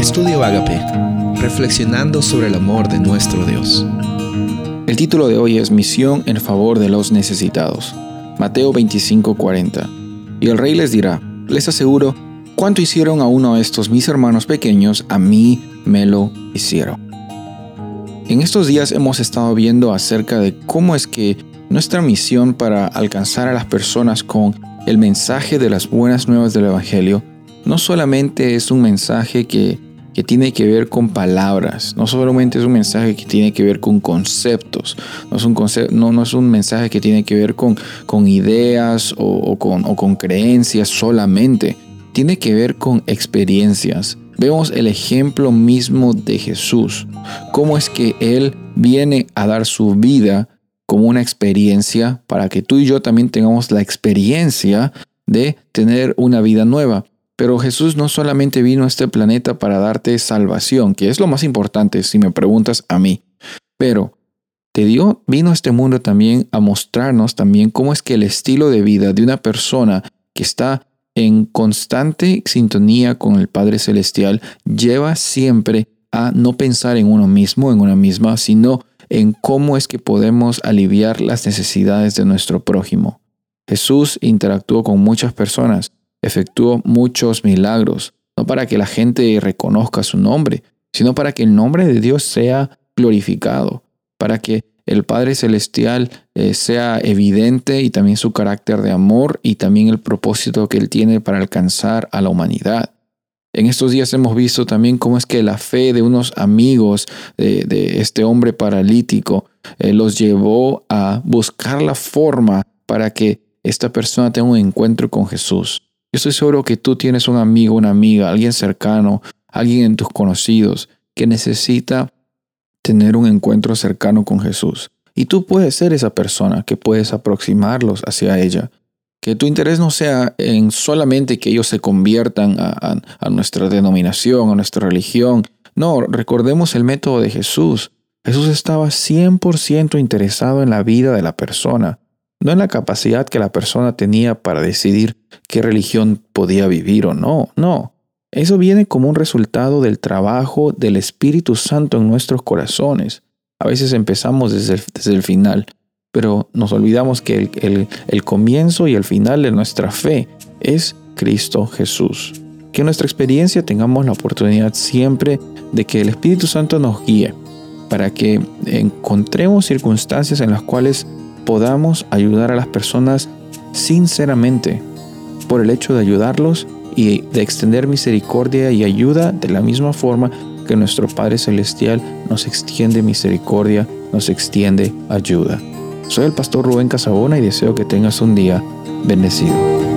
Estudio Agape, reflexionando sobre el amor de nuestro Dios. El título de hoy es Misión en favor de los necesitados. Mateo 25:40. Y el rey les dirá, les aseguro, cuanto hicieron a uno de estos mis hermanos pequeños, a mí me lo hicieron. En estos días hemos estado viendo acerca de cómo es que nuestra misión para alcanzar a las personas con el mensaje de las buenas nuevas del Evangelio no solamente es un mensaje que, tiene que ver con palabras, no solamente es un mensaje que tiene que ver con conceptos, no es un, no, es un mensaje que tiene que ver con, con ideas o, con, o con creencias solamente, tiene que ver con experiencias. Vemos el ejemplo mismo de Jesús, cómo es que Él viene a dar su vida como una experiencia para que tú y yo también tengamos la experiencia de tener una vida nueva. Pero Jesús no solamente vino a este planeta para darte salvación, que es lo más importante si me preguntas a mí, pero te dio, vino a este mundo también a mostrarnos también cómo es que el estilo de vida de una persona que está en constante sintonía con el Padre Celestial lleva siempre a no pensar en uno mismo, en una misma, sino en cómo es que podemos aliviar las necesidades de nuestro prójimo. Jesús interactuó con muchas personas, efectuó muchos milagros, no para que la gente reconozca su nombre, sino para que el nombre de Dios sea glorificado, para que el Padre Celestial eh, sea evidente y también su carácter de amor y también el propósito que Él tiene para alcanzar a la humanidad. En estos días hemos visto también cómo es que la fe de unos amigos de, este hombre paralítico eh, los llevó a buscar la forma para que esta persona tenga un encuentro con Jesús. Yo estoy seguro que tú tienes un amigo, una amiga, alguien cercano, alguien en tus conocidos que necesita tener un encuentro cercano con Jesús. Y tú puedes ser esa persona que puedes aproximarlos hacia ella. Que tu interés no sea en solamente que ellos se conviertan a, a nuestra denominación, a nuestra religión. No, recordemos el método de Jesús. Jesús estaba 100% interesado en la vida de la persona no en la capacidad que la persona tenía para decidir qué religión podía vivir o no, no. Eso viene como un resultado del trabajo del Espíritu Santo en nuestros corazones. A veces empezamos desde el, final, pero nos olvidamos que el, el comienzo y el final de nuestra fe es Cristo Jesús. Que en nuestra experiencia tengamos la oportunidad siempre de que el Espíritu Santo nos guíe para que encontremos circunstancias en las cuales podamos ayudar a las personas sinceramente por el hecho de ayudarlos y de extender misericordia y ayuda de la misma forma que nuestro Padre Celestial nos extiende misericordia, nos extiende ayuda. Soy el pastor Rubén Casabona y deseo que tengas un día bendecido.